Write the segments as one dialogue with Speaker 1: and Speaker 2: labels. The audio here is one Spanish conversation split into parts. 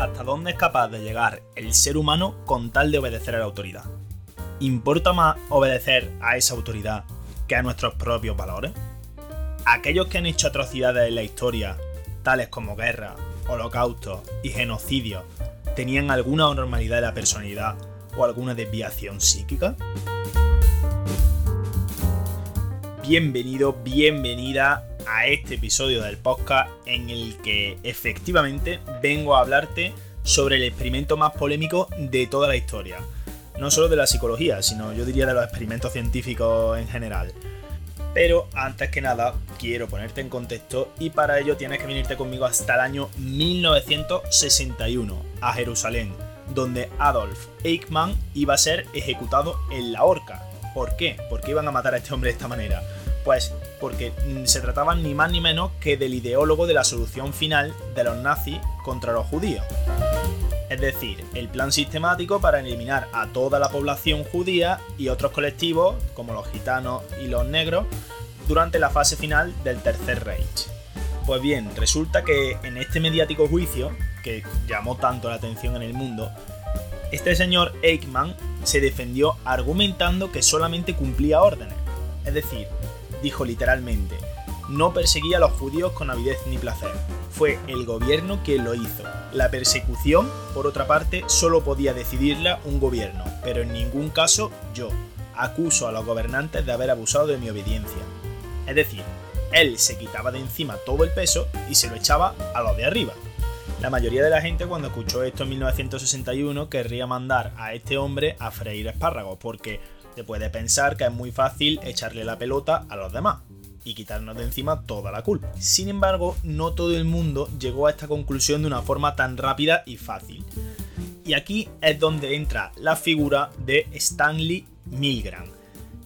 Speaker 1: ¿Hasta dónde es capaz de llegar el ser humano con tal de obedecer a la autoridad? ¿Importa más obedecer a esa autoridad que a nuestros propios valores? Aquellos que han hecho atrocidades en la historia, tales como guerras, holocaustos y genocidios, ¿tenían alguna normalidad de la personalidad o alguna desviación psíquica? Bienvenido, bienvenida a este episodio del podcast en el que efectivamente vengo a hablarte sobre el experimento más polémico de toda la historia. No solo de la psicología, sino yo diría de los experimentos científicos en general. Pero antes que nada, quiero ponerte en contexto y para ello tienes que venirte conmigo hasta el año 1961, a Jerusalén, donde Adolf Eichmann iba a ser ejecutado en la horca. ¿Por qué? ¿Por qué iban a matar a este hombre de esta manera? Pues porque mm, se trataba ni más ni menos que del ideólogo de la solución final de los nazis contra los judíos. Es decir, el plan sistemático para eliminar a toda la población judía y otros colectivos, como los gitanos y los negros, durante la fase final del Tercer Reich. Pues bien, resulta que en este mediático juicio, que llamó tanto la atención en el mundo, este señor Eichmann se defendió argumentando que solamente cumplía órdenes. Es decir, dijo literalmente, no perseguía a los judíos con avidez ni placer. Fue el gobierno quien lo hizo. La persecución, por otra parte, solo podía decidirla un gobierno, pero en ningún caso yo. Acuso a los gobernantes de haber abusado de mi obediencia. Es decir, él se quitaba de encima todo el peso y se lo echaba a los de arriba. La mayoría de la gente cuando escuchó esto en 1961 querría mandar a este hombre a freír espárragos porque se puede pensar que es muy fácil echarle la pelota a los demás y quitarnos de encima toda la culpa. Sin embargo, no todo el mundo llegó a esta conclusión de una forma tan rápida y fácil. Y aquí es donde entra la figura de Stanley Milgram,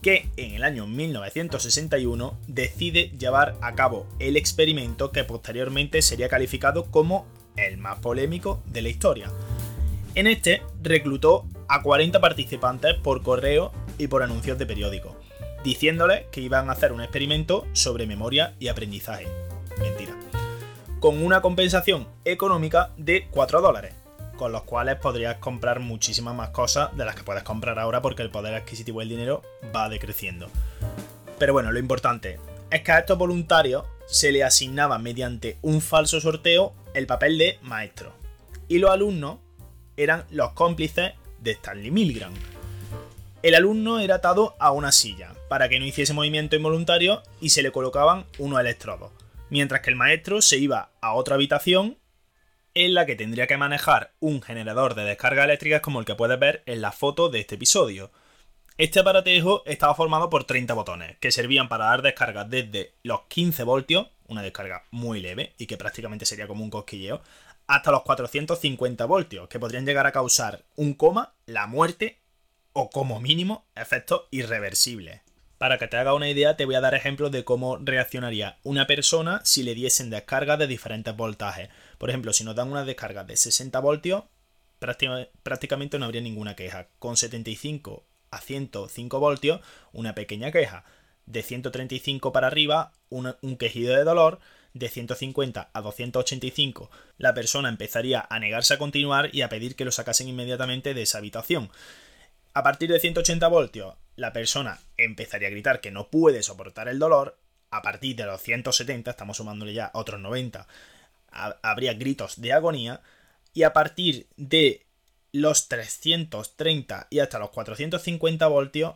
Speaker 1: que en el año 1961 decide llevar a cabo el experimento que posteriormente sería calificado como el más polémico de la historia. En este reclutó a 40 participantes por correo y por anuncios de periódicos, diciéndoles que iban a hacer un experimento sobre memoria y aprendizaje. Mentira. Con una compensación económica de 4 dólares, con los cuales podrías comprar muchísimas más cosas de las que puedes comprar ahora porque el poder adquisitivo del dinero va decreciendo. Pero bueno, lo importante es que a estos voluntarios se les asignaba mediante un falso sorteo el papel de maestro. Y los alumnos eran los cómplices de Stanley Milgram, el alumno era atado a una silla para que no hiciese movimiento involuntario y se le colocaban unos electrodos, mientras que el maestro se iba a otra habitación en la que tendría que manejar un generador de descarga eléctricas como el que puedes ver en la foto de este episodio. Este aparatejo estaba formado por 30 botones, que servían para dar descargas desde los 15 voltios, una descarga muy leve y que prácticamente sería como un cosquilleo, hasta los 450 voltios, que podrían llegar a causar un coma, la muerte o como mínimo efectos irreversibles. Para que te haga una idea, te voy a dar ejemplos de cómo reaccionaría una persona si le diesen descargas de diferentes voltajes. Por ejemplo, si nos dan una descarga de 60 voltios, prácticamente no habría ninguna queja. Con 75 a 105 voltios, una pequeña queja. De 135 para arriba, un, un quejido de dolor. De 150 a 285, la persona empezaría a negarse a continuar y a pedir que lo sacasen inmediatamente de esa habitación. A partir de 180 voltios, la persona empezaría a gritar que no puede soportar el dolor. A partir de los 170, estamos sumándole ya otros 90, habría gritos de agonía. Y a partir de los 330 y hasta los 450 voltios,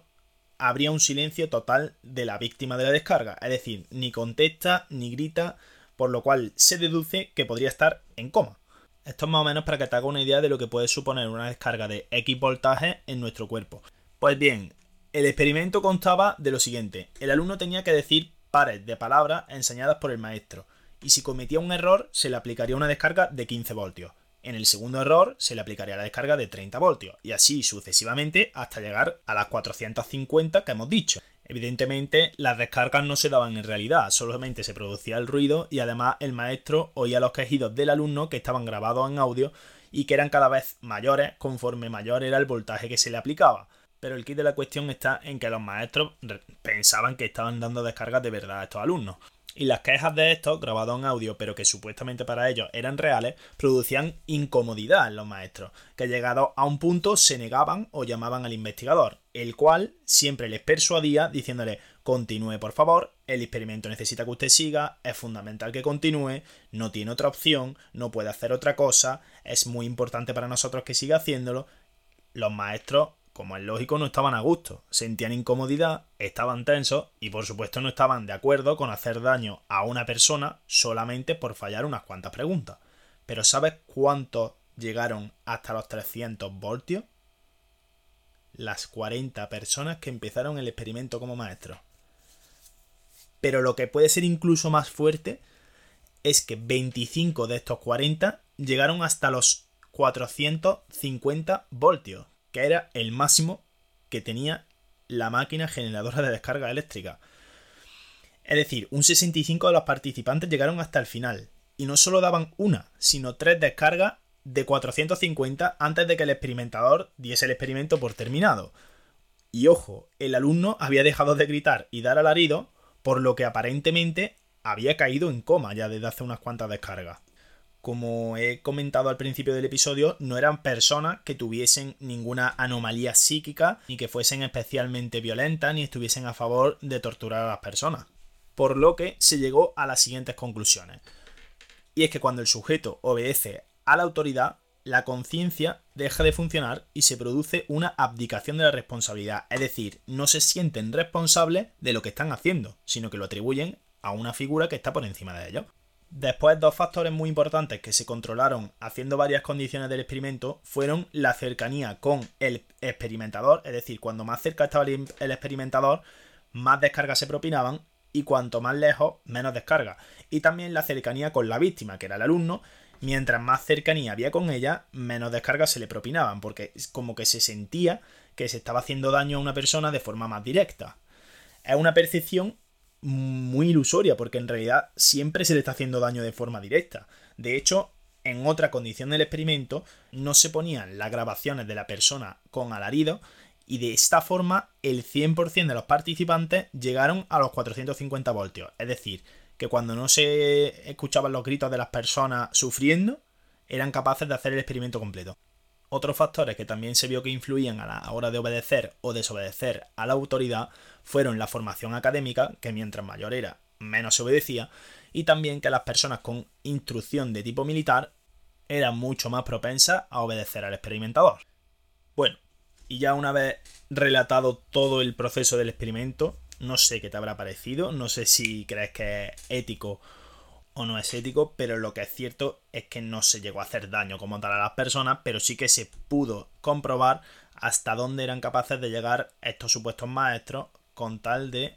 Speaker 1: habría un silencio total de la víctima de la descarga. Es decir, ni contesta ni grita, por lo cual se deduce que podría estar en coma. Esto es más o menos para que te haga una idea de lo que puede suponer una descarga de X voltaje en nuestro cuerpo. Pues bien, el experimento constaba de lo siguiente. El alumno tenía que decir pares de palabras enseñadas por el maestro. Y si cometía un error, se le aplicaría una descarga de 15 voltios. En el segundo error se le aplicaría la descarga de 30 voltios. Y así sucesivamente hasta llegar a las 450 que hemos dicho. Evidentemente, las descargas no se daban en realidad, solamente se producía el ruido y además el maestro oía los quejidos del alumno que estaban grabados en audio y que eran cada vez mayores conforme mayor era el voltaje que se le aplicaba. Pero el kit de la cuestión está en que los maestros pensaban que estaban dando descargas de verdad a estos alumnos. Y las quejas de estos, grabados en audio, pero que supuestamente para ellos eran reales, producían incomodidad en los maestros, que llegados a un punto se negaban o llamaban al investigador, el cual siempre les persuadía diciéndole continúe por favor, el experimento necesita que usted siga, es fundamental que continúe, no tiene otra opción, no puede hacer otra cosa, es muy importante para nosotros que siga haciéndolo. Los maestros como es lógico, no estaban a gusto, sentían incomodidad, estaban tensos y por supuesto no estaban de acuerdo con hacer daño a una persona solamente por fallar unas cuantas preguntas. Pero ¿sabes cuántos llegaron hasta los 300 voltios? Las 40 personas que empezaron el experimento como maestros. Pero lo que puede ser incluso más fuerte es que 25 de estos 40 llegaron hasta los 450 voltios, que era el máximo que tenía la máquina generadora de descarga eléctrica. Es decir, un 65 de los participantes llegaron hasta el final, y no solo daban una, sino tres descargas de 450 antes de que el experimentador diese el experimento por terminado. Y ojo, el alumno había dejado de gritar y dar alarido, por lo que aparentemente había caído en coma ya desde hace unas cuantas descargas como he comentado al principio del episodio, no eran personas que tuviesen ninguna anomalía psíquica, ni que fuesen especialmente violentas, ni estuviesen a favor de torturar a las personas. Por lo que se llegó a las siguientes conclusiones. Y es que cuando el sujeto obedece a la autoridad, la conciencia deja de funcionar y se produce una abdicación de la responsabilidad. Es decir, no se sienten responsables de lo que están haciendo, sino que lo atribuyen a una figura que está por encima de ellos. Después, dos factores muy importantes que se controlaron haciendo varias condiciones del experimento fueron la cercanía con el experimentador, es decir, cuando más cerca estaba el experimentador, más descargas se propinaban y cuanto más lejos, menos descargas. Y también la cercanía con la víctima, que era el alumno, mientras más cercanía había con ella, menos descargas se le propinaban, porque como que se sentía que se estaba haciendo daño a una persona de forma más directa. Es una percepción muy ilusoria, porque en realidad siempre se le está haciendo daño de forma directa. De hecho, en otra condición del experimento, no se ponían las grabaciones de la persona con alarido y de esta forma el 100% de los participantes llegaron a los 450 voltios. Es decir, que cuando no se escuchaban los gritos de las personas sufriendo, eran capaces de hacer el experimento completo. Otros factores que también se vio que influían a la hora de obedecer o desobedecer a la autoridad fueron la formación académica, que mientras mayor era, menos se obedecía, y también que las personas con instrucción de tipo militar eran mucho más propensas a obedecer al experimentador. Bueno, y ya una vez relatado todo el proceso del experimento, no sé qué te habrá parecido, no sé si crees que es ético o no es ético, pero lo que es cierto es que no se llegó a hacer daño como tal a las personas, pero sí que se pudo comprobar hasta dónde eran capaces de llegar estos supuestos maestros con tal de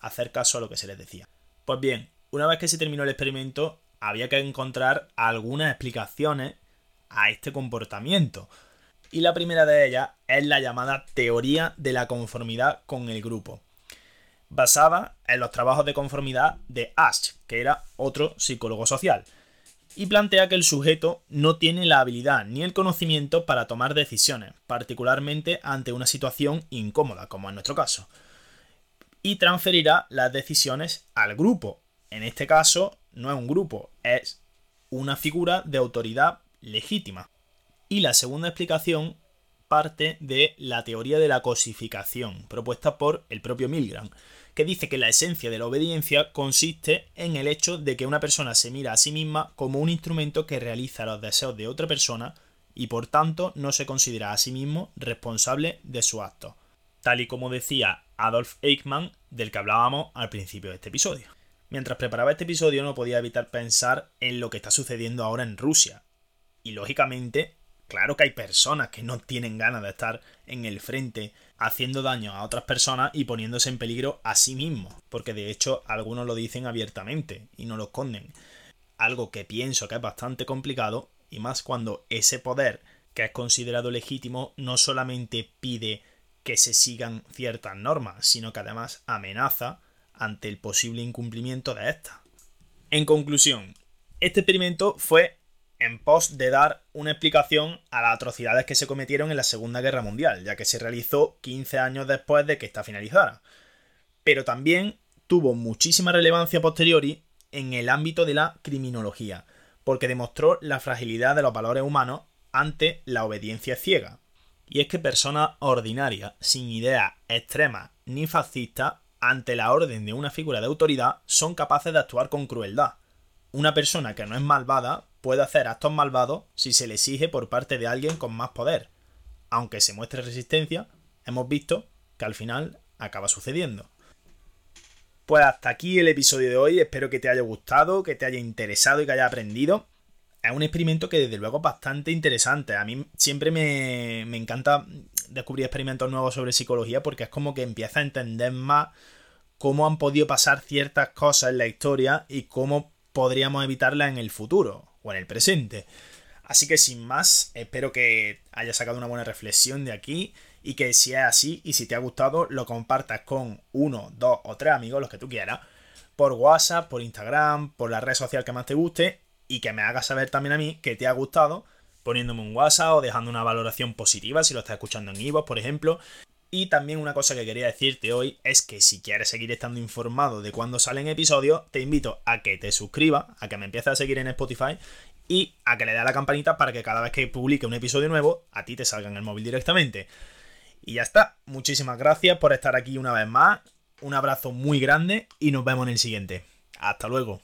Speaker 1: hacer caso a lo que se les decía. Pues bien, una vez que se terminó el experimento, había que encontrar algunas explicaciones a este comportamiento. Y la primera de ellas es la llamada teoría de la conformidad con el grupo basada en los trabajos de conformidad de Ash, que era otro psicólogo social, y plantea que el sujeto no tiene la habilidad ni el conocimiento para tomar decisiones, particularmente ante una situación incómoda, como en nuestro caso, y transferirá las decisiones al grupo. En este caso, no es un grupo, es una figura de autoridad legítima. Y la segunda explicación parte de la teoría de la cosificación, propuesta por el propio Milgram, que dice que la esencia de la obediencia consiste en el hecho de que una persona se mira a sí misma como un instrumento que realiza los deseos de otra persona y por tanto no se considera a sí mismo responsable de su acto, tal y como decía Adolf Eichmann del que hablábamos al principio de este episodio. Mientras preparaba este episodio no podía evitar pensar en lo que está sucediendo ahora en Rusia. Y lógicamente Claro que hay personas que no tienen ganas de estar en el frente haciendo daño a otras personas y poniéndose en peligro a sí mismos, porque de hecho algunos lo dicen abiertamente y no lo esconden. Algo que pienso que es bastante complicado y más cuando ese poder que es considerado legítimo no solamente pide que se sigan ciertas normas, sino que además amenaza ante el posible incumplimiento de estas. En conclusión, este experimento fue en pos de dar una explicación a las atrocidades que se cometieron en la Segunda Guerra Mundial, ya que se realizó 15 años después de que esta finalizara. Pero también tuvo muchísima relevancia posteriori en el ámbito de la criminología, porque demostró la fragilidad de los valores humanos ante la obediencia ciega. Y es que personas ordinarias, sin ideas extremas ni fascistas, ante la orden de una figura de autoridad, son capaces de actuar con crueldad. Una persona que no es malvada puede hacer actos malvados si se le exige por parte de alguien con más poder. Aunque se muestre resistencia, hemos visto que al final acaba sucediendo. Pues hasta aquí el episodio de hoy, espero que te haya gustado, que te haya interesado y que haya aprendido. Es un experimento que desde luego es bastante interesante. A mí siempre me, encanta descubrir experimentos nuevos sobre psicología porque es como que empieza a entender más cómo han podido pasar ciertas cosas en la historia y cómo podríamos evitarlas en el futuro o en el presente. Así que sin más, espero que hayas sacado una buena reflexión de aquí y que si es así y si te ha gustado lo compartas con uno, dos o tres amigos, los que tú quieras, por WhatsApp, por Instagram, por la red social que más te guste y que me hagas saber también a mí que te ha gustado poniéndome un WhatsApp o dejando una valoración positiva si lo estás escuchando en Ivo, por ejemplo. Y también una cosa que quería decirte hoy es que si quieres seguir estando informado de cuándo salen episodios, te invito a que te suscribas, a que me empieces a seguir en Spotify y a que le dé a la campanita para que cada vez que publique un episodio nuevo, a ti te salga en el móvil directamente. Y ya está. Muchísimas gracias por estar aquí una vez más. Un abrazo muy grande y nos vemos en el siguiente. Hasta luego.